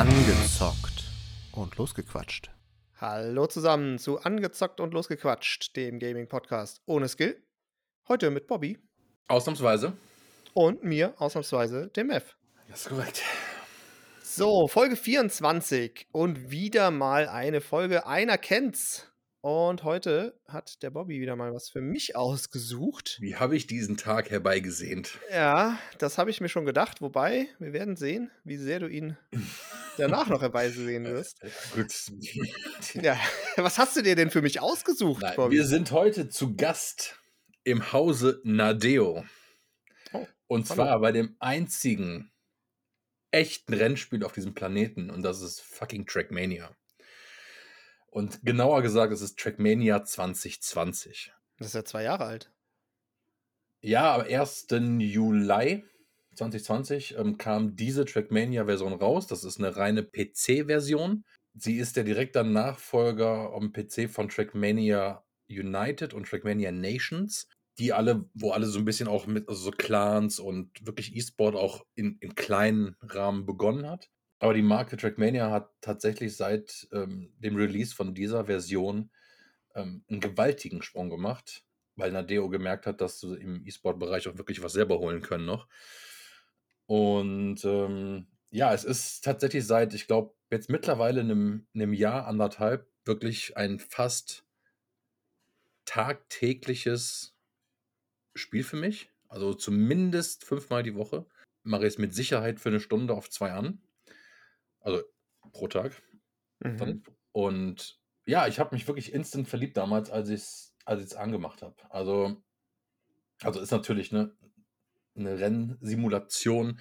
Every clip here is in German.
Angezockt und losgequatscht. Hallo zusammen zu Angezockt und Losgequatscht, dem Gaming-Podcast ohne Skill. Heute mit Bobby Ausnahmsweise. und mir, ausnahmsweise, dem F. Das ist korrekt. So, Folge 24 und wieder mal eine Folge. Einer kennt's. Und heute hat der Bobby wieder mal was für mich ausgesucht. Wie habe ich diesen Tag herbeigesehnt? Ja, das habe ich mir schon gedacht. Wobei, wir werden sehen, wie sehr du ihn danach noch herbeisehen wirst. Gut. Ja, was hast du dir denn für mich ausgesucht, Nein, Bobby? wir sind heute zu Gast im Hause Nadeo. Oh, Und hallo. zwar bei dem einzigen echten Rennspiel auf diesem Planeten. Und das ist fucking Trackmania. Und genauer gesagt, es ist Trackmania 2020. Das ist ja zwei Jahre alt. Ja, am 1. Juli 2020 ähm, kam diese Trackmania-Version raus. Das ist eine reine PC-Version. Sie ist der direkte Nachfolger am PC von Trackmania United und Trackmania Nations, die alle, wo alle so ein bisschen auch mit also so Clans und wirklich E-Sport auch in, im kleinen Rahmen begonnen hat. Aber die Marke Trackmania hat tatsächlich seit ähm, dem Release von dieser Version ähm, einen gewaltigen Sprung gemacht, weil Nadeo gemerkt hat, dass sie im E-Sport-Bereich auch wirklich was selber holen können noch. Und ähm, ja, es ist tatsächlich seit, ich glaube, jetzt mittlerweile einem, einem Jahr, anderthalb, wirklich ein fast tagtägliches Spiel für mich. Also zumindest fünfmal die Woche. Mache ich es mit Sicherheit für eine Stunde auf zwei an. Also pro Tag. Mhm. Und ja, ich habe mich wirklich instant verliebt damals, als ich es als ich's angemacht habe. Also, also ist natürlich eine, eine Rennsimulation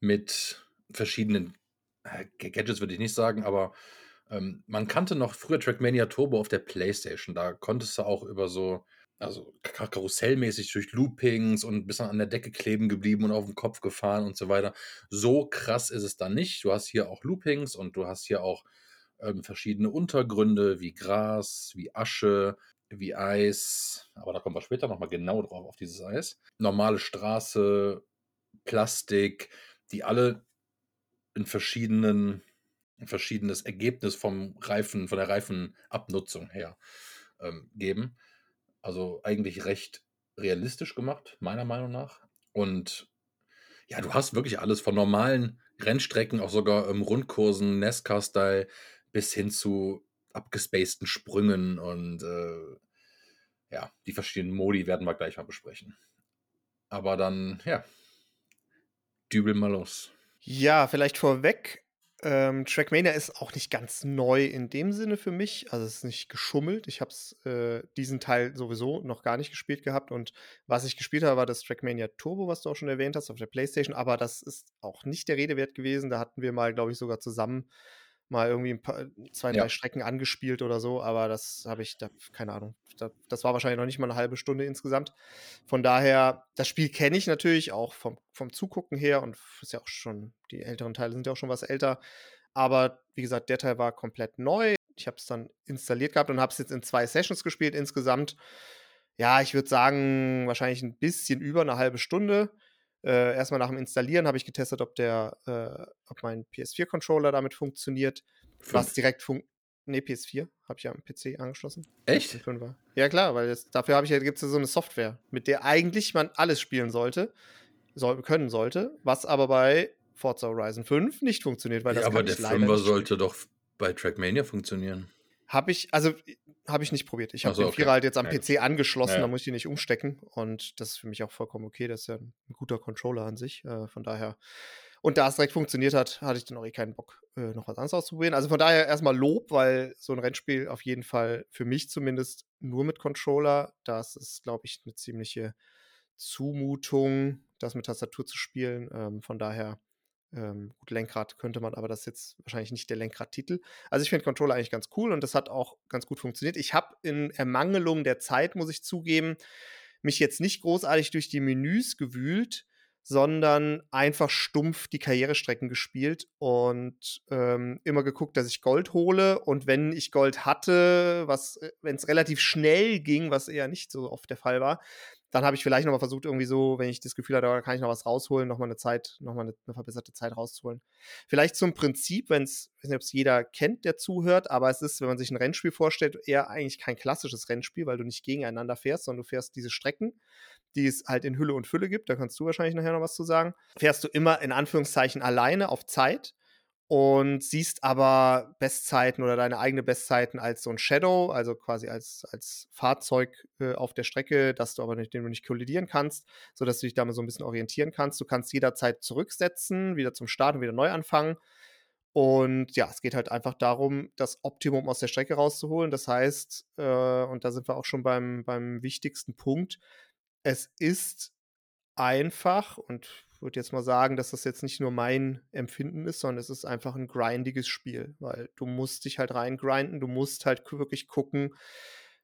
mit verschiedenen äh, Gadgets, würde ich nicht sagen, aber ähm, man kannte noch früher Trackmania Turbo auf der Playstation. Da konntest du auch über so, also kar- karussellmäßig durch Loopings und bist dann an der Decke kleben geblieben und auf dem Kopf gefahren und so weiter. So krass ist es dann nicht. Du hast hier auch Loopings und du hast hier auch ähm, verschiedene Untergründe wie Gras, wie Asche, wie Eis. Aber da kommen wir später nochmal genau drauf, auf dieses Eis. Normale Straße, Plastik, die alle in verschiedenen, ein verschiedenes Ergebnis vom Reifen, von der Reifenabnutzung her ähm, geben. Also eigentlich recht realistisch gemacht, meiner Meinung nach. Und ja, du hast wirklich alles von normalen Rennstrecken, auch sogar ähm, Rundkursen, NASCAR-Style, bis hin zu abgespaceden Sprüngen und äh, ja, die verschiedenen Modi werden wir gleich mal besprechen. Aber dann, ja, dübel mal los. Ja, vielleicht vorweg. Ähm, Trackmania ist auch nicht ganz neu in dem Sinne für mich. Also es ist nicht geschummelt. Ich habe äh, diesen Teil sowieso noch gar nicht gespielt gehabt. Und was ich gespielt habe, war das Trackmania Turbo, was du auch schon erwähnt hast, auf der Playstation. Aber das ist auch nicht der Rede wert gewesen. Da hatten wir mal, glaube ich, sogar zusammen mal irgendwie ein paar, zwei, Ja. drei Strecken angespielt oder so. Aber das habe ich, da, keine Ahnung. Da, das war wahrscheinlich noch nicht mal eine halbe Stunde insgesamt. Von daher, das Spiel kenne ich natürlich auch vom, vom Zugucken her und ist ja auch schon, die älteren Teile sind ja auch schon was älter. Aber wie gesagt, der Teil war komplett neu. Ich habe es dann installiert gehabt und habe es jetzt in zwei Sessions gespielt insgesamt. Ja, ich würde sagen, wahrscheinlich ein bisschen über eine halbe Stunde. Äh, erstmal nach dem Installieren habe ich getestet, ob der, äh, ob mein PS4-Controller damit funktioniert. Was Fünf. direkt funkt. Nee, PS4 habe ich ja am PC angeschlossen. Echt? Ja, klar, weil das, dafür habe ich ja, gibt es ja so eine Software, mit der eigentlich man alles spielen sollte, soll, können sollte, was aber bei Forza Horizon 5 nicht funktioniert, weil das ja, aber der ich leider Fünfer nicht spielen. sollte doch bei Trackmania funktionieren. Habe ich, also habe ich nicht probiert. Ich habe so, den okay. Vierer halt jetzt am Ja. PC angeschlossen, Ja, ja. da muss ich ihn nicht umstecken und das ist für mich auch vollkommen okay. Das ist ja ein guter Controller an sich, äh, von daher. Und da es direkt funktioniert hat, hatte ich dann auch eh keinen Bock, äh, noch was anderes auszuprobieren. Also von daher erstmal Lob, weil so ein Rennspiel auf jeden Fall für mich zumindest nur mit Controller, das ist, glaube ich, eine ziemliche Zumutung, das mit Tastatur zu spielen. Ähm, von daher, ähm, gut, Lenkrad könnte man, aber das ist jetzt wahrscheinlich nicht der Lenkradtitel. Also ich finde Controller eigentlich ganz cool und das hat auch ganz gut funktioniert. Ich habe in Ermangelung der Zeit, muss ich zugeben, mich jetzt nicht großartig durch die Menüs gewühlt, sondern einfach stumpf die Karrierestrecken gespielt und ähm, immer geguckt, dass ich Gold hole. Und wenn ich Gold hatte, was, wenn es relativ schnell ging, was eher nicht so oft der Fall war, dann habe ich vielleicht nochmal versucht, irgendwie so, wenn ich das Gefühl hatte, da kann ich noch was rausholen, nochmal eine Zeit, nochmal eine, eine verbesserte Zeit rauszuholen. Vielleicht zum Prinzip, wenn es, ich weiß nicht, ob es jeder kennt, der zuhört, aber es ist, wenn man sich ein Rennspiel vorstellt, eher eigentlich kein klassisches Rennspiel, weil du nicht gegeneinander fährst, sondern du fährst diese Strecken, die es halt in Hülle und Fülle gibt. Da kannst du wahrscheinlich nachher noch was zu sagen. Fährst du immer in Anführungszeichen alleine auf Zeit und siehst aber Bestzeiten oder deine eigene Bestzeiten als so ein Shadow, also quasi als, als Fahrzeug äh, auf der Strecke, dass du aber nicht, den du nicht kollidieren kannst, sodass du dich damit so ein bisschen orientieren kannst. Du kannst jederzeit zurücksetzen, wieder zum Start und wieder neu anfangen. Und ja, es geht halt einfach darum, das Optimum aus der Strecke rauszuholen. Das heißt, äh, und da sind wir auch schon beim, beim wichtigsten Punkt, es ist einfach und würde jetzt mal sagen, dass das jetzt nicht nur mein Empfinden ist, sondern es ist einfach ein grindiges Spiel, weil du musst dich halt reingrinden, du musst halt wirklich gucken,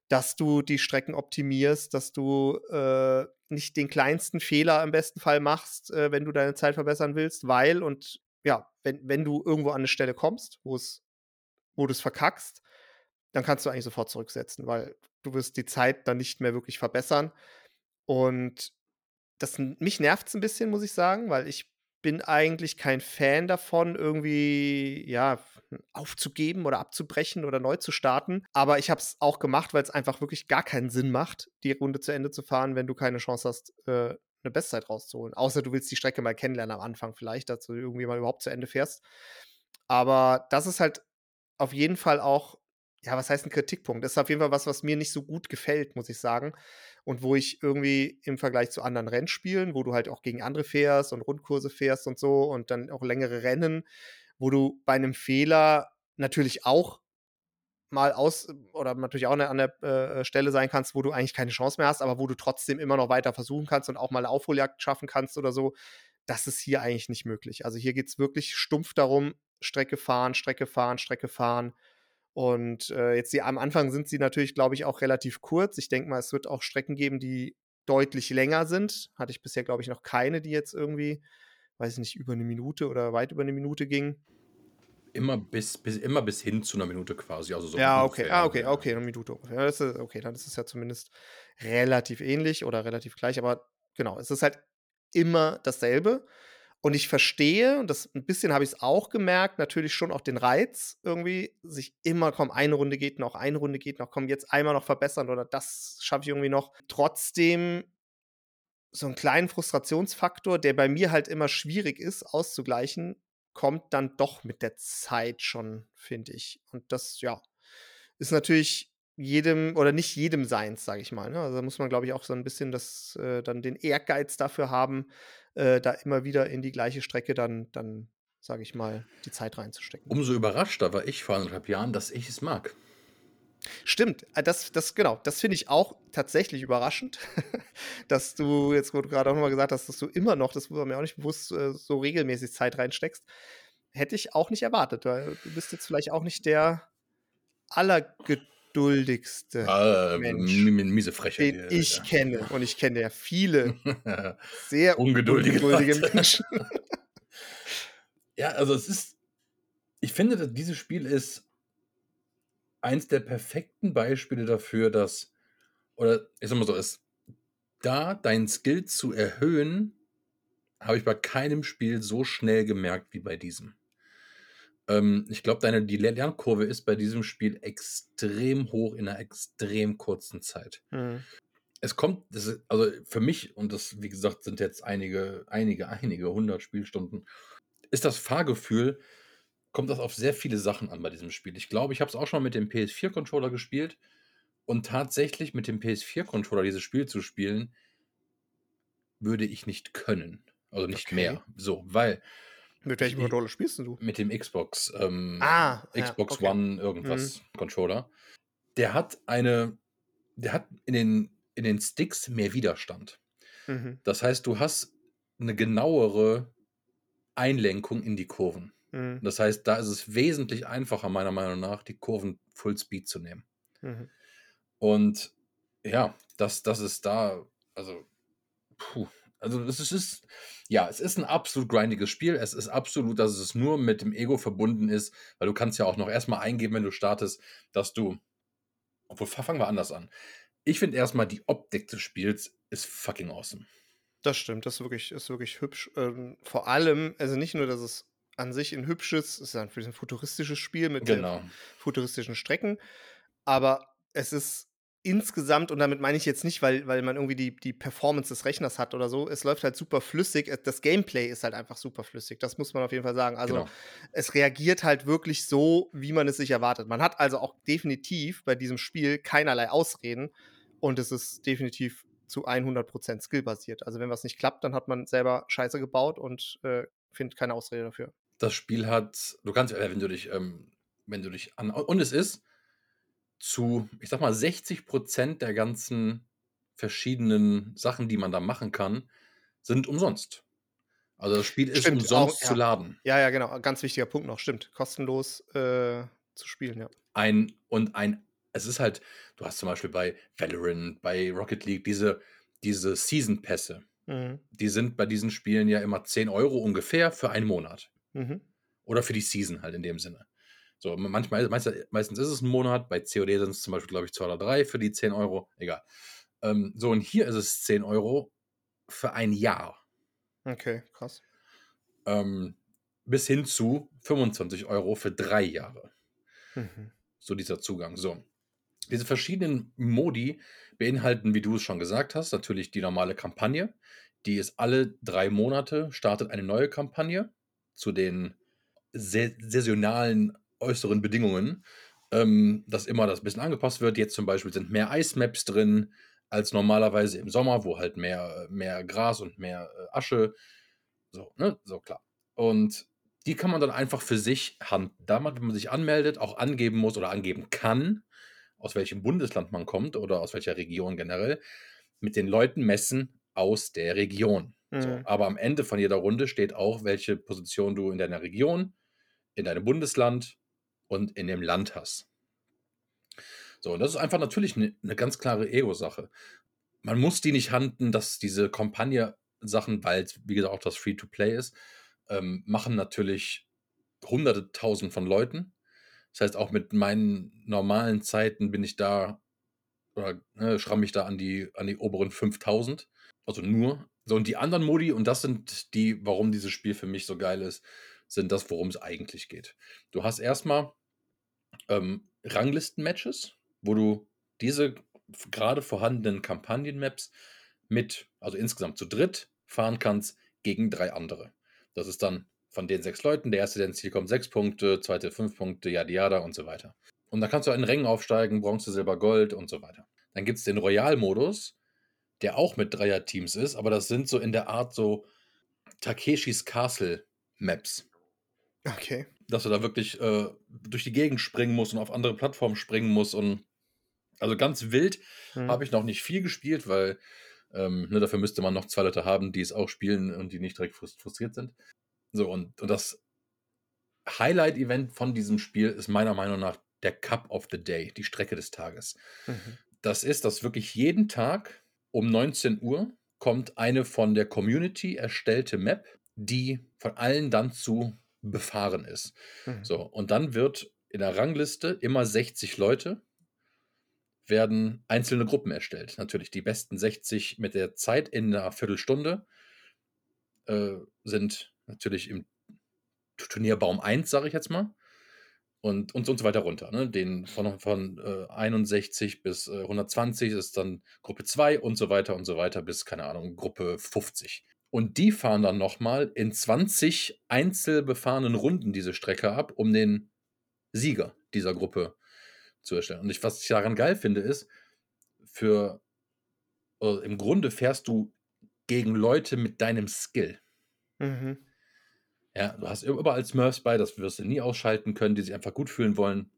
dass du die Strecken optimierst, dass du äh, nicht den kleinsten Fehler im besten Fall machst, äh, wenn du deine Zeit verbessern willst, weil und ja, wenn, wenn du irgendwo an eine Stelle kommst, wo es, wo du es verkackst, dann kannst du eigentlich sofort zurücksetzen, weil du wirst die Zeit dann nicht mehr wirklich verbessern. Und das mich nervt es ein bisschen, muss ich sagen, weil ich bin eigentlich kein Fan davon, irgendwie, ja, aufzugeben oder abzubrechen oder neu zu starten. Aber ich habe es auch gemacht, weil es einfach wirklich gar keinen Sinn macht, die Runde zu Ende zu fahren, wenn du keine Chance hast, äh, eine Bestzeit rauszuholen. Außer du willst die Strecke mal kennenlernen am Anfang vielleicht, dass du irgendwie mal überhaupt zu Ende fährst. Aber das ist halt auf jeden Fall auch, ja, was heißt ein Kritikpunkt? Das ist auf jeden Fall was, was mir nicht so gut gefällt, muss ich sagen und wo ich irgendwie im Vergleich zu anderen Rennspielen, wo du halt auch gegen andere fährst und Rundkurse fährst und so und dann auch längere Rennen, wo du bei einem Fehler natürlich auch mal aus oder natürlich auch an der äh, Stelle sein kannst, wo du eigentlich keine Chance mehr hast, aber wo du trotzdem immer noch weiter versuchen kannst und auch mal Aufholjagd schaffen kannst oder so. Das ist hier eigentlich nicht möglich. Also hier geht es wirklich stumpf darum, Strecke fahren, Strecke fahren, Strecke fahren und äh, jetzt die, am Anfang sind sie natürlich, glaube ich, auch relativ kurz. Ich denke mal, es wird auch Strecken geben, die deutlich länger sind. Hatte ich bisher, glaube ich, noch keine, die jetzt irgendwie, weiß ich nicht, über eine Minute oder weit über eine Minute gingen. Immer bis, bis, immer bis hin zu einer Minute quasi. Also so ja, okay, ah, okay, okay, eine Minute ungefähr. Ja, ist, okay, dann ist es ja zumindest relativ ähnlich oder relativ gleich, aber genau, es ist halt immer dasselbe. Und ich verstehe, und das ein bisschen habe ich es auch gemerkt, natürlich schon auch den Reiz, irgendwie, sich immer, komm, eine Runde geht noch, eine Runde geht noch, komm, jetzt einmal noch verbessern oder das schaffe ich irgendwie noch. Trotzdem so einen kleinen Frustrationsfaktor, der bei mir halt immer schwierig ist, auszugleichen, kommt dann doch mit der Zeit schon, finde ich. Und das, ja, ist natürlich jedem oder nicht jedem seins, sage ich mal. Ne? Also da muss man, glaube ich, auch so ein bisschen das, äh, dann den Ehrgeiz dafür haben, äh, da immer wieder in die gleiche Strecke dann, dann sage ich mal, die Zeit reinzustecken. Umso überraschter war ich vor anderthalb Jahren, dass ich es mag. Stimmt, äh, das, das genau, das finde ich auch tatsächlich überraschend, dass du jetzt, gerade auch nochmal gesagt hast, dass du immer noch, das war mir auch nicht bewusst, äh, so regelmäßig Zeit reinsteckst. Hätte ich auch nicht erwartet, weil du bist jetzt vielleicht auch nicht der allergeduldigste Ah, Mensch, miese Frechheit. den hier, ich ja. kenne. Und ich kenne ja viele sehr Ungeduldige ungeduldige. Menschen. Ja, also es ist, ich finde, dass dieses Spiel ist eins der perfekten Beispiele dafür, dass, oder ich sag mal so, ist, da dein Skill zu erhöhen, habe ich bei keinem Spiel so schnell gemerkt wie bei diesem. Ähm, ich glaube, deine die Lernkurve ist bei diesem Spiel extrem hoch in einer extrem kurzen Zeit. Mhm. Es kommt, ist, also für mich, und das, wie gesagt, sind jetzt einige, einige, einige hundert Spielstunden, ist das Fahrgefühl, kommt das auf sehr viele Sachen an bei diesem Spiel. Ich glaube, ich habe es auch schon mit dem PS4-Controller gespielt und tatsächlich mit dem PS4-Controller dieses Spiel zu spielen, würde ich nicht können. Also nicht Okay. mehr. So, weil Mit welchem Ich- Controller spielst du? mit dem Xbox, ähm, Ah, ja, Xbox okay. Mhm. One irgendwas Controller, der hat eine, der hat in den, in den Sticks mehr Widerstand. Mhm. Das heißt, du hast eine genauere Einlenkung in die Kurven. Mhm. Das heißt, da ist es wesentlich einfacher, meiner Meinung nach, die Kurven Full Speed zu nehmen. Mhm. Und ja, das, das ist da, also, puh, also es ist, ja, es ist ein absolut grindiges Spiel. Es ist absolut, dass es nur mit dem Ego verbunden ist, weil du kannst ja auch noch erstmal eingeben, wenn du startest, dass du, obwohl fangen wir anders an. ich finde erstmal die Optik des Spiels ist fucking awesome. Das stimmt, das ist wirklich, ist wirklich hübsch. Ähm, vor allem, also nicht nur, dass es an sich ein hübsches, es ist ein, ein futuristisches Spiel mit Genau. futuristischen Strecken, aber es ist insgesamt, und damit meine ich jetzt nicht, weil, weil man irgendwie die, die Performance des Rechners hat oder so, es läuft halt super flüssig. Äh, Das Gameplay ist halt einfach super flüssig. Das muss man auf jeden Fall sagen. Also Genau. es reagiert halt wirklich so, wie man es sich erwartet. Man hat also auch definitiv bei diesem Spiel keinerlei Ausreden und es ist definitiv zu 100% skillbasiert. Also wenn was nicht klappt, dann hat man selber Scheiße gebaut und äh, findet keine Ausrede dafür. Das Spiel hat, du kannst, äh, wenn du dich, ähm, wenn du dich an, und es ist zu, ich sag mal, 60 Prozent der ganzen verschiedenen Sachen, die man da machen kann, sind umsonst. Also das Spiel ist Stimmt, umsonst auch, zu ja. laden. Ja, ja, genau. Ganz wichtiger Punkt noch. Stimmt. Kostenlos äh, zu spielen, ja. Ein und ein, es ist halt, du hast zum Beispiel bei Valorant, bei Rocket League diese, diese Season-Pässe. Mhm. Die sind bei diesen Spielen ja immer 10 Euro ungefähr für einen Monat. Mhm. Oder für die Season halt in dem Sinne. So, manchmal, meist, meistens ist es ein Monat, bei COD sind es zum Beispiel, glaube ich, zwei oder drei für die 10 Euro, egal. Ähm, so, und hier ist es 10 Euro für ein Jahr. Okay, krass. Ähm, bis hin zu 25 Euro für drei Jahre. Mhm. So dieser Zugang. So. Diese verschiedenen Modi beinhalten, wie du es schon gesagt hast, natürlich die normale Kampagne. Die ist alle drei Monate, startet eine neue Kampagne zu den sa- saisonalen äußeren Bedingungen, ähm, dass immer das ein bisschen angepasst wird. Jetzt zum Beispiel sind mehr Eismaps drin als normalerweise im Sommer, wo halt mehr, mehr Gras und mehr äh, Asche. So, ne? So klar. Und die kann man dann einfach für sich hand, damals, wenn man sich anmeldet, auch angeben muss oder angeben kann, aus welchem Bundesland man kommt oder aus welcher Region generell, mit den Leuten messen aus der Region. So, Mhm. aber am Ende von jeder Runde steht auch, welche Position du in deiner Region, in deinem Bundesland und in dem Land hast. So, und das ist einfach natürlich eine ne ganz klare Ego-Sache. Man muss die nicht handeln, dass diese Kampagne-Sachen, weil es, wie gesagt, auch das Free-to-Play ist, ähm, machen natürlich hunderte tausend von Leuten. Das heißt, auch mit meinen normalen Zeiten bin ich da oder ne, schramme ich da an die, an die oberen 5000. Also nur. So, und die anderen Modi, und das sind die, warum dieses Spiel für mich so geil ist, sind das, worum es eigentlich geht. Du hast erstmal ähm, Ranglisten-Matches, wo du diese gerade vorhandenen Kampagnen-Maps mit, also insgesamt zu dritt, fahren kannst gegen drei andere. Das ist dann von den sechs Leuten, der erste, der ins Ziel kommt, sechs Punkte, zweite fünf Punkte, yada yada und so weiter. Und dann kannst du in Rängen aufsteigen, Bronze, Silber, Gold und so weiter. Dann gibt es den Royal-Modus, der auch mit Dreier-Teams ist, aber das sind so in der Art so Takeshis Castle-Maps Okay. Dass du da wirklich äh, durch die Gegend springen musst und auf andere Plattformen springen musst und also ganz wild Mhm. habe ich noch nicht viel gespielt, weil ähm, ne, dafür müsste man noch zwei Leute haben, die es auch spielen und die nicht direkt frust- frustriert sind. So, und, und das Highlight-Event von diesem Spiel ist meiner Meinung nach der Cup of the Day, die Strecke des Tages. Mhm. Das ist, dass wirklich jeden Tag um 19 Uhr kommt eine von der Community erstellte Map, die von allen dann zu befahren ist. Mhm. So, und dann wird in der Rangliste immer 60 Leute werden einzelne Gruppen erstellt. Natürlich die besten 60 mit der Zeit in einer Viertelstunde äh, sind natürlich im Turnierbaum 1, sage ich jetzt mal. Und, und, und so weiter runter. Ne? Den von, von äh, 61 bis äh, 120 ist dann Gruppe 2 und so weiter und so weiter bis, keine Ahnung, Gruppe 50. Und die fahren dann nochmal in 20 einzelbefahrenen Runden diese Strecke ab, um den Sieger dieser Gruppe zu erstellen. Und ich, was ich daran geil finde, ist, für äh, im Grunde fährst du gegen Leute mit deinem Skill. Mhm. Ja, du hast überall Smurfs bei, das wirst du nie ausschalten können, die sich einfach gut fühlen wollen.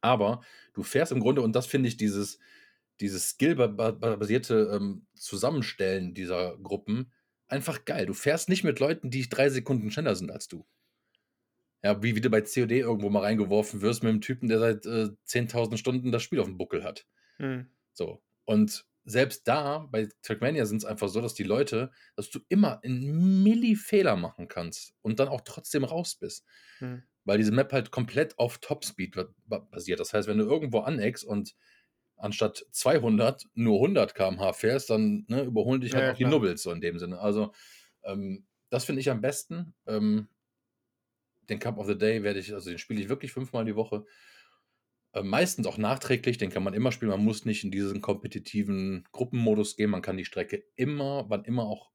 Aber du fährst im Grunde, und das finde ich, dieses, dieses skillbasierte ähm, Zusammenstellen dieser Gruppen einfach geil. Du fährst nicht mit Leuten, die drei Sekunden schneller sind als du. Ja, wie, wie du bei COD irgendwo mal reingeworfen wirst mit einem Typen, der seit äh, 10.000 Stunden das Spiel auf dem Buckel hat. Mhm. So. Und selbst da, bei Trackmania sind es einfach so, dass die Leute, dass du immer einen Milli-Fehler machen kannst und dann auch trotzdem raus bist. Mhm. Weil diese Map halt komplett auf Topspeed ba- basiert. Das heißt, wenn du irgendwo aneckst und anstatt 200 nur 100 km/h fährst, dann ne, überholen dich halt Ja, auch die klar. Nubbels so in dem Sinne. Also ähm, das finde ich am besten. Ähm, den Cup of the Day werde ich, also den spiele ich wirklich fünfmal die Woche. Äh, meistens auch nachträglich, den kann man immer spielen. Man muss nicht in diesen kompetitiven Gruppenmodus gehen. Man kann die Strecke immer, wann immer auch,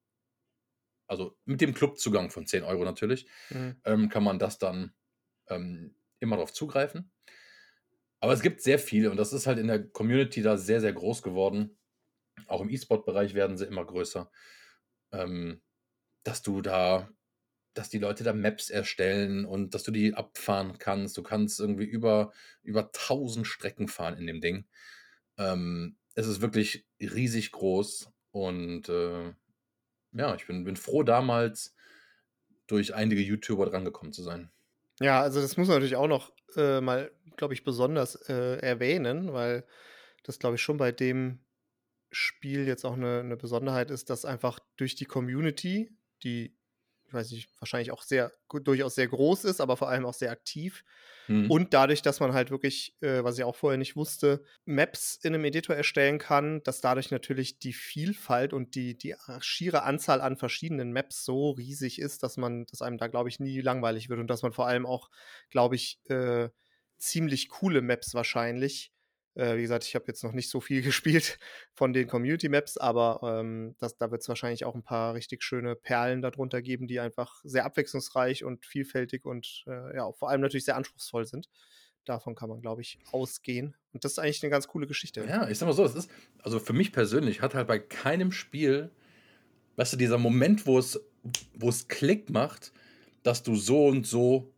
also mit dem Clubzugang von 10 Euro natürlich, Mhm. ähm, kann man das dann ähm, immer darauf zugreifen. Aber es gibt sehr viele und das ist halt in der Community da sehr, sehr groß geworden. Auch im E-Sport-Bereich werden sie immer größer. Ähm, dass du da, dass die Leute da Maps erstellen und dass du die abfahren kannst. Du kannst irgendwie über, über 1000 Strecken fahren in dem Ding. Ähm, es ist wirklich riesig groß und äh, ja, ich bin, bin froh, damals durch einige YouTuber drangekommen zu sein. Ja, also das muss man natürlich auch noch äh, mal, glaube ich, besonders äh, erwähnen, weil das, glaube ich, schon bei dem Spiel jetzt auch eine, eine Besonderheit ist, dass einfach durch die Community, die, ich weiß nicht, wahrscheinlich auch sehr, durchaus sehr groß ist, aber vor allem auch sehr aktiv, Mhm. und dadurch, dass man halt wirklich, äh, was ich auch vorher nicht wusste, Maps in einem Editor erstellen kann, dass dadurch natürlich die Vielfalt und die, die schiere Anzahl an verschiedenen Maps so riesig ist, dass man, dass einem da, glaube ich, nie langweilig wird und dass man vor allem auch, glaube ich, äh, ziemlich coole Maps wahrscheinlich. Äh, wie gesagt, ich habe jetzt noch nicht so viel gespielt von den Community Maps, aber ähm, das, da wird es wahrscheinlich auch ein paar richtig schöne Perlen darunter geben, die einfach sehr abwechslungsreich und vielfältig und äh, ja, vor allem natürlich sehr anspruchsvoll sind. Davon kann man, glaube ich, ausgehen. Und das ist eigentlich eine ganz coole Geschichte. Ja, ich sag mal so, es ist, also für mich persönlich hat halt bei keinem Spiel, weißt du, dieser Moment, wo es, wo es Klick macht, dass du so und so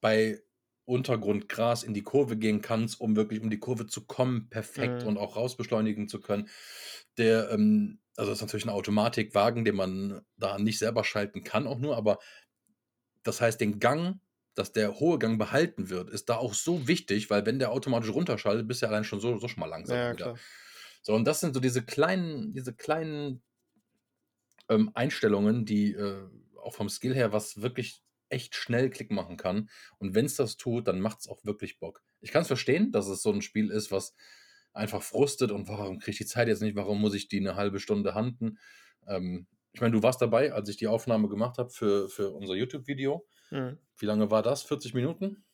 bei Untergrundgras in die Kurve gehen kannst, um wirklich um die Kurve zu kommen, perfekt Mhm. und auch rausbeschleunigen zu können. Der, ähm, also das ist natürlich ein Automatikwagen, den man da nicht selber schalten kann, auch nur, aber das heißt, den Gang, dass der hohe Gang behalten wird, ist da auch so wichtig, weil wenn der automatisch runterschaltet, bist du ja allein schon so, so schon mal langsam Ja, wieder. klar. So, und das sind so diese kleinen, diese kleinen ähm, Einstellungen, die äh, auch vom Skill her was wirklich echt schnell Klick machen kann. Und wenn es das tut, dann macht es auch wirklich Bock. Ich kann es verstehen, dass es so ein Spiel ist, was einfach frustet und warum kriege ich die Zeit jetzt nicht, warum muss ich die eine halbe Stunde handen. Ähm, ich meine, du warst dabei, als ich die Aufnahme gemacht habe für, für unser YouTube-Video. Mhm. Wie lange war das? 40 Minuten?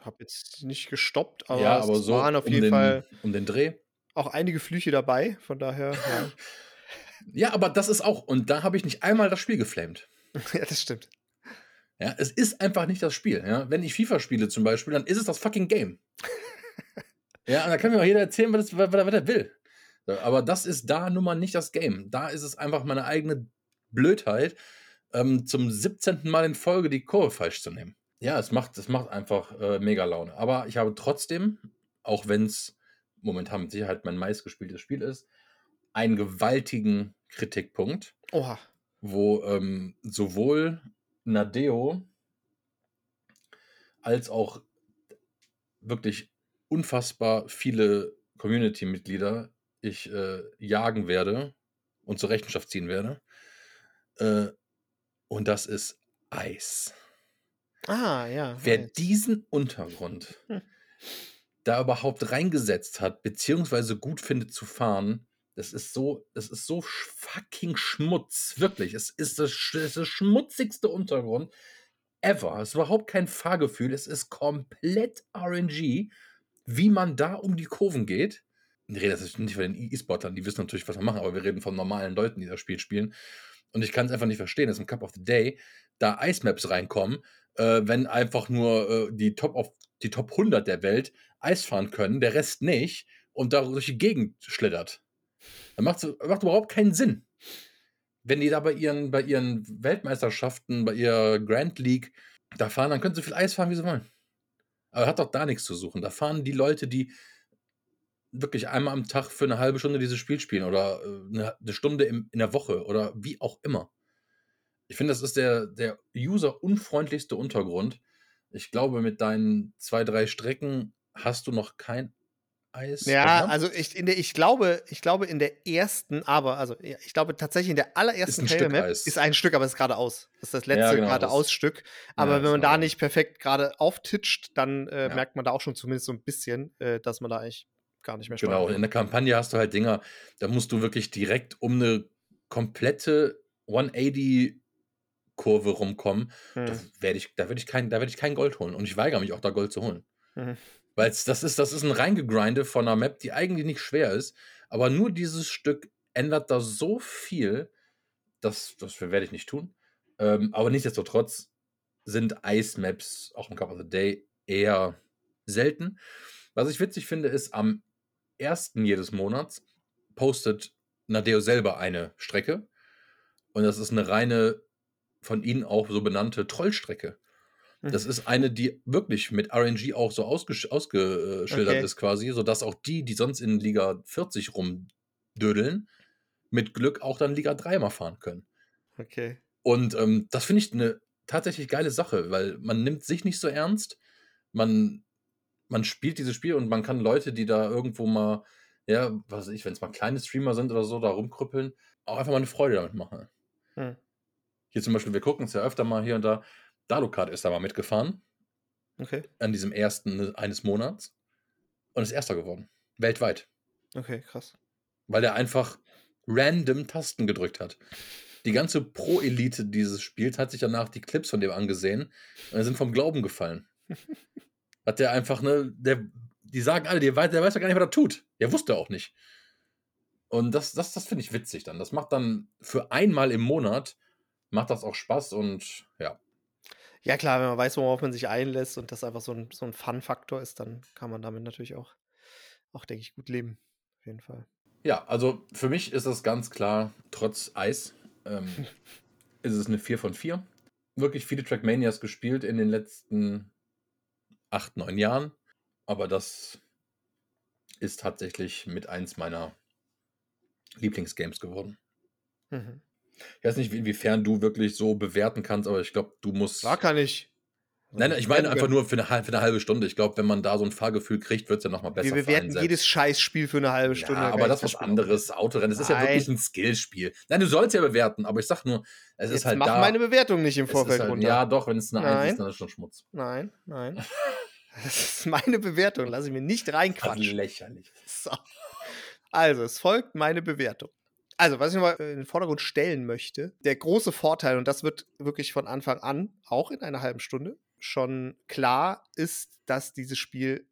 Habe jetzt nicht gestoppt, aber, ja, es aber so waren auf um, jeden den, Fall um den Dreh. auch einige Flüche dabei. Von daher, ja. Ja, aber das ist auch, und da habe ich nicht einmal das Spiel geflamed. ja, das stimmt. Ja, es ist einfach nicht das Spiel. Ja? Wenn ich FIFA spiele zum Beispiel, dann ist es das fucking Game. ja, und da kann mir auch jeder erzählen, was, das, was, was er will. Aber das ist da nun mal nicht das Game. Da ist es einfach meine eigene Blödheit, ähm, zum 17. Mal in Folge die Kurve falsch zu nehmen. Ja, es macht, es macht einfach äh, mega Laune. Aber ich habe trotzdem, auch wenn es momentan mit Sicherheit mein meistgespieltes Spiel ist, einen gewaltigen Kritikpunkt Oha. wo ähm, sowohl Nadeo als auch wirklich unfassbar viele Community-Mitglieder ich äh, jagen werde und zur Rechenschaft ziehen werde. Äh, und das ist Eis. Ah, ja. Wer weiß. diesen Untergrund Hm. da überhaupt reingesetzt hat, beziehungsweise gut findet zu fahren, das ist so, das ist so fucking Schmutz. Wirklich. Es ist das, ist das schmutzigste Untergrund ever. Es ist überhaupt kein Fahrgefühl. Es ist komplett RNG, wie man da um die Kurven geht. Ich rede jetzt nicht von den E-Sportlern, die wissen natürlich, was wir machen, aber wir reden von normalen Leuten, die das Spiel spielen. Und ich kann es einfach nicht verstehen, dass im Cup of the Day da Eismaps reinkommen, äh, wenn einfach nur äh, die, Top of, die Top 100 der Welt Eis fahren können, der Rest nicht und da durch die Gegend schlittert. Das macht, macht überhaupt keinen Sinn. Wenn die da bei ihren, bei ihren Weltmeisterschaften, bei ihrer Grand League da fahren, dann können sie so viel Eis fahren, wie sie wollen. Aber hat doch da nichts zu suchen. Da fahren die Leute, die wirklich einmal am Tag für eine halbe Stunde dieses Spiel spielen oder äh, eine, Stunde in der Woche oder wie auch immer. Ich finde, das ist der, der user-unfreundlichste Untergrund. Ich glaube, mit deinen zwei, drei Strecken hast du noch kein Eis. Ja, gehabt. also ich, in der, ich glaube, ich glaube in der ersten, aber, also ich glaube tatsächlich in der allerersten ein Halo Stück Map ist ein Stück, aber es ist geradeaus. Das ist das letzte Ja, genau, geradeaus-Stück. Aber Ja, wenn man da nicht perfekt gerade auftitscht, dann äh, Ja. merkt man da auch schon zumindest so ein bisschen, äh, dass man da eigentlich gar nicht mehr Genau, speichern. in der Kampagne hast du halt Dinger, da musst du wirklich direkt um eine komplette 180-Kurve rumkommen. Da Hm. werde ich, da werd ich, kein, da werd ich kein Gold holen. Und ich weigere mich auch, da Gold zu holen. Mhm. Weil das ist, das ist ein Reingegrinde von einer Map, die eigentlich nicht schwer ist. Aber nur dieses Stück ändert da so viel, das, das werde ich nicht tun. Ähm, aber nichtsdestotrotz sind Ice-Maps auch im Cup of the Day eher selten. Was ich witzig finde, ist, am ersten jedes Monats postet Nadeo selber eine Strecke. Und das ist eine reine, von ihnen auch so benannte Trollstrecke. Das Mhm. ist eine, die wirklich mit RNG auch so ausgesch ausgeschildert Okay. ist quasi, sodass auch die, die sonst in Liga 40 rumdödeln, mit Glück auch dann Liga 3 mal fahren können. Okay. Und ähm, das finde ich eine tatsächlich geile Sache, weil man nimmt sich nicht so ernst. Man, man spielt dieses Spiel und man kann Leute, die da irgendwo mal, ja, was weiß ich, wenn es mal kleine Streamer sind oder so, da rumkrüppeln, auch einfach mal eine Freude damit machen. Hm. Hier zum Beispiel, wir gucken es ja öfter mal hier und da. Dalukat ist da mal mitgefahren Okay. an diesem ersten eines Monats und ist Erster geworden. Weltweit. Okay, krass. Weil er einfach random Tasten gedrückt hat. Die ganze Pro-Elite dieses Spiels hat sich danach die Clips von dem angesehen und sind vom Glauben gefallen. Hat der einfach, ne, der, die sagen alle, der weiß, der weiß ja gar nicht, was er tut. Der wusste auch nicht. Und das, das, das finde ich witzig dann. Das macht dann für einmal im Monat, macht das auch Spaß und ja. Ja, klar, wenn man weiß, worauf man sich einlässt und das einfach so ein, so ein Fun-Faktor ist, dann kann man damit natürlich auch, auch, denke ich, gut leben. Auf jeden Fall. Ja, also für mich ist das ganz klar, trotz Eis, ähm, ist es eine 4 von 4. Wirklich viele Trackmanias gespielt in den letzten 8, 9 Jahren. Aber das ist tatsächlich mit eins meiner Lieblingsgames geworden. Mhm. Ich weiß nicht, inwiefern du wirklich so bewerten kannst, aber ich glaube, du musst. Da kann ich. Nein, nein, ich meine einfach nur für eine, für eine halbe Stunde. Ich glaube, wenn man da so ein Fahrgefühl kriegt, wird es ja nochmal besser. Wir bewerten jedes Scheißspiel für eine halbe Stunde. Ja, aber das ist was anderes. Autorennen, das ist ja wirklich ein Skillspiel. Nein, du sollst ja bewerten, aber ich sag nur, es Jetzt ist halt mach da. meine Bewertung nicht im Vorfeld halt, runter. Ja, doch, wenn es eine 1 Nein. ist, dann ist es schon Schmutz. Nein, nein. Das ist meine Bewertung. Lass ich mir nicht Also reinquatschen. lächerlich. So. Also, es folgt meine Bewertung. Also, was ich mal in den Vordergrund stellen möchte, der große Vorteil, und das wird wirklich von Anfang an, auch in einer halben Stunde, schon klar ist, dass dieses Spiel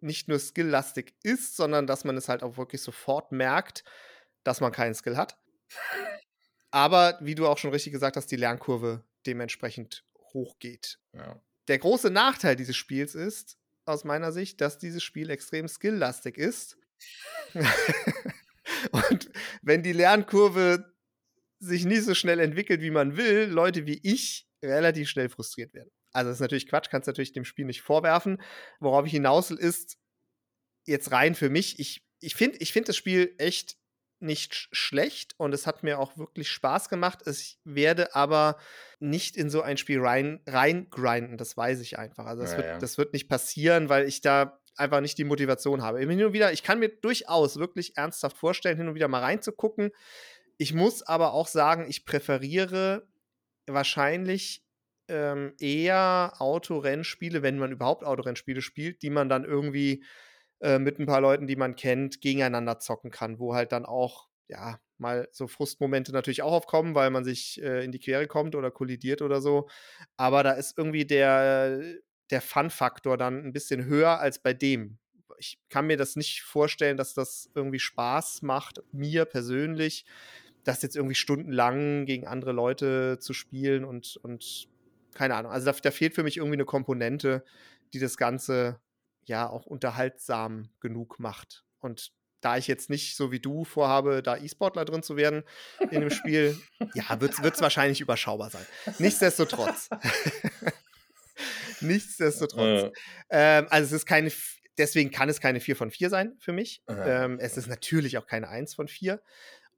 nicht nur skilllastig ist, sondern dass man es halt auch wirklich sofort merkt, dass man keinen Skill hat. Aber, wie du auch schon richtig gesagt hast, die Lernkurve dementsprechend hochgeht. Ja. Der große Nachteil dieses Spiels ist, aus meiner Sicht, dass dieses Spiel extrem skilllastig ist. Und wenn die Lernkurve sich nicht so schnell entwickelt, wie man will, Leute wie ich relativ schnell frustriert werden. Also das ist natürlich Quatsch, kannst natürlich dem Spiel nicht vorwerfen. Worauf ich hinaus will, ist jetzt rein für mich, ich, ich finde ich find das Spiel echt nicht sch schlecht und es hat mir auch wirklich Spaß gemacht. Ich werde aber nicht in so ein Spiel rein, reingrinden, das weiß ich einfach. Also das, Ja, wird, ja. das wird nicht passieren, weil ich da einfach nicht die Motivation habe. Hin und wieder, ich kann mir durchaus wirklich ernsthaft vorstellen, hin und wieder mal reinzugucken. Ich muss aber auch sagen, ich präferiere wahrscheinlich ähm, eher Autorennspiele, wenn man überhaupt Autorennspiele spielt, die man dann irgendwie äh, mit ein paar Leuten, die man kennt, gegeneinander zocken kann, wo halt dann auch, ja, mal so Frustmomente natürlich auch aufkommen, weil man sich äh, in die Quere kommt oder kollidiert oder so. Aber da ist irgendwie der, der Fun-Faktor dann ein bisschen höher als bei dem. Ich kann mir das nicht vorstellen, dass das irgendwie Spaß macht, mir persönlich, das jetzt irgendwie stundenlang gegen andere Leute zu spielen und, und keine Ahnung. Also da, da fehlt für mich irgendwie eine Komponente, die das Ganze ja auch unterhaltsam genug macht. Und da ich jetzt nicht so wie du vorhabe, da E-Sportler drin zu werden in dem Spiel, ja, wird es wahrscheinlich überschaubar sein. Nichtsdestotrotz. Nichtsdestotrotz. Äh, Ähm, also es ist keine, deswegen kann es keine 4 von 4 sein für mich. Ähm, es ist natürlich auch keine 1 von 4.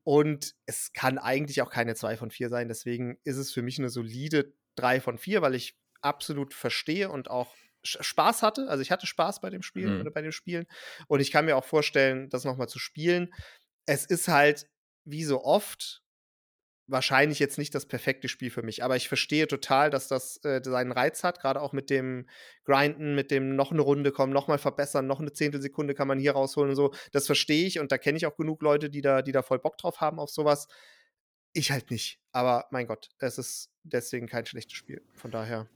Und es kann eigentlich auch keine 2 von 4 sein. Deswegen ist es für mich eine solide 3 von 4, weil ich absolut verstehe und auch Spaß hatte. Also ich hatte Spaß bei dem Spiel Mhm. oder bei den Spielen. Und ich kann mir auch vorstellen, das nochmal zu spielen. Es ist halt, wie so oft, wahrscheinlich jetzt nicht das perfekte Spiel für mich. Aber ich verstehe total, dass das äh, seinen Reiz hat, gerade auch mit dem Grinden, mit dem noch eine Runde kommen, noch mal verbessern, noch eine Zehntelsekunde kann man hier rausholen und so. Das verstehe ich und da kenne ich auch genug Leute, die da, die da voll Bock drauf haben auf sowas. Ich halt nicht. Aber mein Gott, es ist deswegen kein schlechtes Spiel. Von daher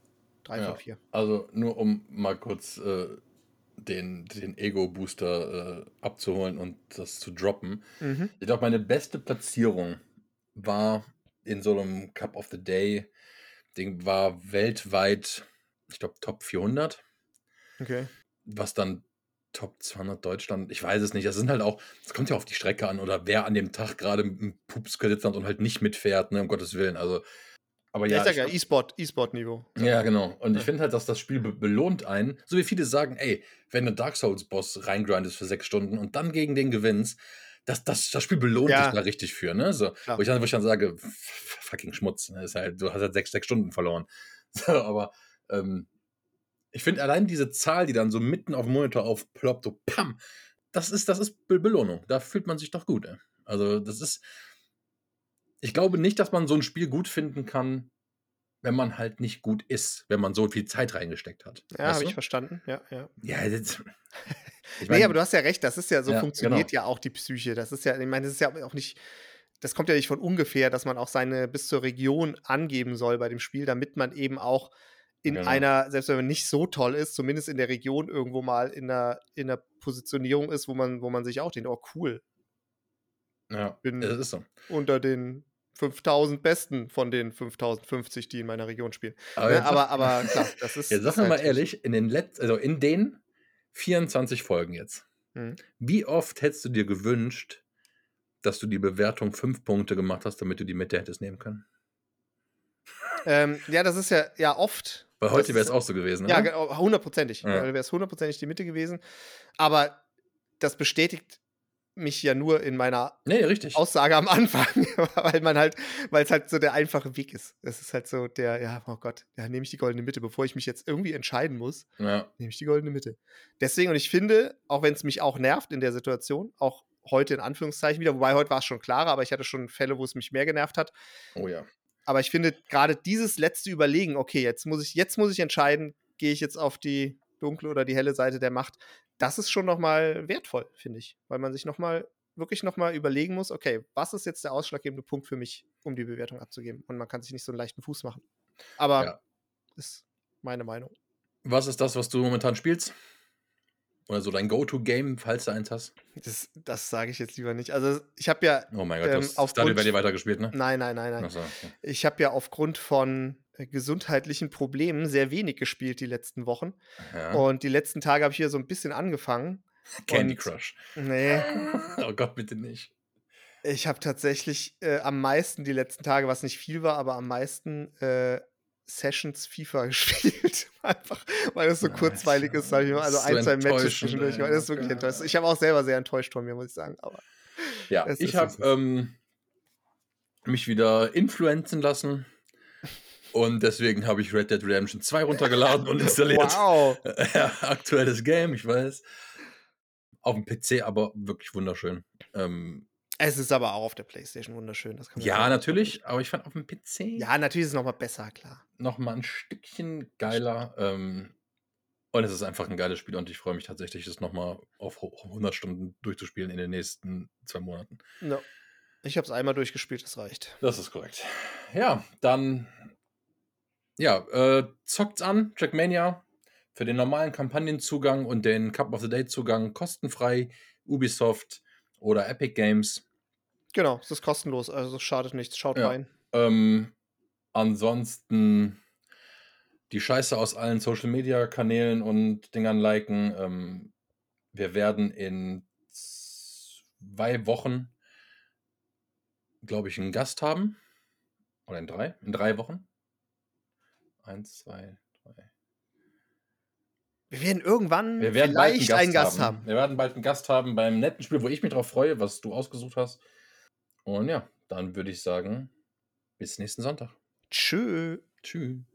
drei Ja, von vier. also nur um mal kurz äh, den, den Ego-Booster äh, abzuholen und das zu droppen. Mhm. Ich glaube, meine beste Platzierung war in so einem Cup of the Day. Ding war weltweit, ich glaube, Top 400, Okay. was dann Top 200 Deutschland, ich weiß es nicht. Das sind halt auch, es kommt ja auf die Strecke an oder wer an dem Tag gerade im Pups gesitzt hat und halt nicht mitfährt, ne, um Gottes Willen. Also, aber Ja, ich ich ja, E-Sport, E-Sport-Niveau. Ja, genau. Und ich Ja. finde halt, dass das Spiel be belohnt einen. So wie viele sagen, ey, wenn du Dark Souls-Boss reingrindest für sechs Stunden und dann gegen den gewinnst, das, das, das Spiel belohnt Ja. dich da richtig für, ne? So, Klar. wo, ich dann, wo ich dann sage, fucking Schmutz, ne? Ist halt, du hast halt sechs, sechs Stunden verloren. So, aber ähm, ich finde allein diese Zahl, die dann so mitten auf dem Monitor aufploppt, so pam, das ist, das ist Be Belohnung. Da fühlt man sich doch gut, ey. Also, das ist. Ich glaube nicht, dass man so ein Spiel gut finden kann, wenn man halt nicht gut ist, wenn man so viel Zeit reingesteckt hat. Ja, habe ich verstanden. Ja, ja. Ja, das, ich nee, aber du hast ja recht, das ist ja, so Ja, funktioniert genau. ja auch die Psyche. Das ist ja, ich meine, das ist ja auch nicht, das kommt ja nicht von ungefähr, dass man auch seine bis zur Region angeben soll bei dem Spiel, damit man eben auch in Genau. einer, selbst wenn man nicht so toll ist, zumindest in der Region irgendwo mal in einer, in einer Positionierung ist, wo man, wo man sich auch denkt, oh cool, ja, bin- das ist so. unter den 5000 Besten von den 5050, die in meiner Region spielen. Aber, Ne, aber, aber klar, das ist. Jetzt sag mir mal halt- ehrlich, in den Letz also in den 24 Folgen jetzt, Mhm. wie oft hättest du dir gewünscht, dass du die Bewertung 5 Punkte gemacht hast, damit du die Mitte hättest nehmen können? Ähm, ja, das ist ja, ja oft. Weil heute wäre es auch so gewesen, Ja, ne? hundertprozentig. Ja. Wäre es hundertprozentig die Mitte gewesen. Aber das bestätigt mich ja nur in meiner Nee, richtig. Aussage am Anfang, weil man halt, weil es halt so der einfache Weg ist. Es ist halt so der, ja, oh Gott, ja, nehme ich die goldene Mitte, bevor ich mich jetzt irgendwie entscheiden muss, Ja, nehme ich die goldene Mitte. Deswegen, und ich finde, auch wenn es mich auch nervt in der Situation, auch heute in Anführungszeichen wieder, wobei heute war es schon klarer, aber ich hatte schon Fälle, wo es mich mehr genervt hat. oh ja. Aber ich finde gerade dieses letzte Überlegen, okay, jetzt muss ich, jetzt muss ich entscheiden, gehe ich jetzt auf die dunkle oder die helle Seite der Macht, das ist schon nochmal wertvoll, finde ich. Weil man sich nochmal, wirklich nochmal überlegen muss, okay, was ist jetzt der ausschlaggebende Punkt für mich, um die Bewertung abzugeben? Und man kann sich nicht so einen leichten Fuß machen. Aber Ja. ist meine Meinung. Was ist das, was du momentan spielst? Oder so dein Go-To-Game, falls du eins hast? Das, das sage ich jetzt lieber nicht. Also ich habe ja, Oh mein Gott, Ähm, du hast aufgrund- Stardew Valley weitergespielt, ne? nein, nein, nein, nein. Achso, okay. Ich habe ja aufgrund von gesundheitlichen Problemen sehr wenig gespielt die letzten Wochen. ja. Und die letzten Tage habe ich hier so ein bisschen angefangen. Candy Crush. Nee, oh Gott, bitte nicht. ich habe tatsächlich äh, am meisten die letzten Tage, was nicht viel war, aber am meisten äh, Sessions FIFA gespielt. Einfach, weil es so Ah, kurzweilig ist, sag ich mal. Also so ein, zwei Matches zwischendurch. ey. Das ist wirklich enttäuschend. Ich habe auch selber sehr enttäuscht von mir, muss ich sagen. Aber Ja, ich habe ähm, mich wieder influenzen lassen. Und deswegen habe ich Red Dead Redemption 2 runtergeladen und installiert. wow. ja, aktuelles Game, ich weiß. Auf dem PC, aber wirklich wunderschön. Ähm, Es ist aber auch auf der Playstation wunderschön. Das kann man ja, sagen. natürlich, aber ich fand auf dem PC Ja, natürlich ist es nochmal besser, klar. noch mal ein Stückchen geiler. Ähm, und es ist einfach ein geiles Spiel und ich freue mich tatsächlich, das noch mal auf ho- 100 Stunden durchzuspielen in den nächsten zwei Monaten. No. Ich habe es einmal durchgespielt, das reicht. Das ist korrekt. Ja, dann ja, äh, zockt's an, Trackmania. Für den normalen Kampagnenzugang und den Cup of the Day Zugang kostenfrei. Ubisoft oder Epic Games. Genau, es ist kostenlos, also schadet nichts. Schaut Ja. rein. Ähm, ansonsten die Scheiße aus allen Social Media Kanälen und Dingern liken. Ähm, wir werden in zwei Wochen, glaube ich, einen Gast haben. Oder in drei? In drei Wochen. Eins, zwei, drei. Wir werden irgendwann Wir werden vielleicht einen Gast haben. Wir werden bald einen Gast haben beim netten Spiel, wo ich mich drauf freue, was du ausgesucht hast. Und ja, dann würde ich sagen, bis nächsten Sonntag. Tschö. Tschüss.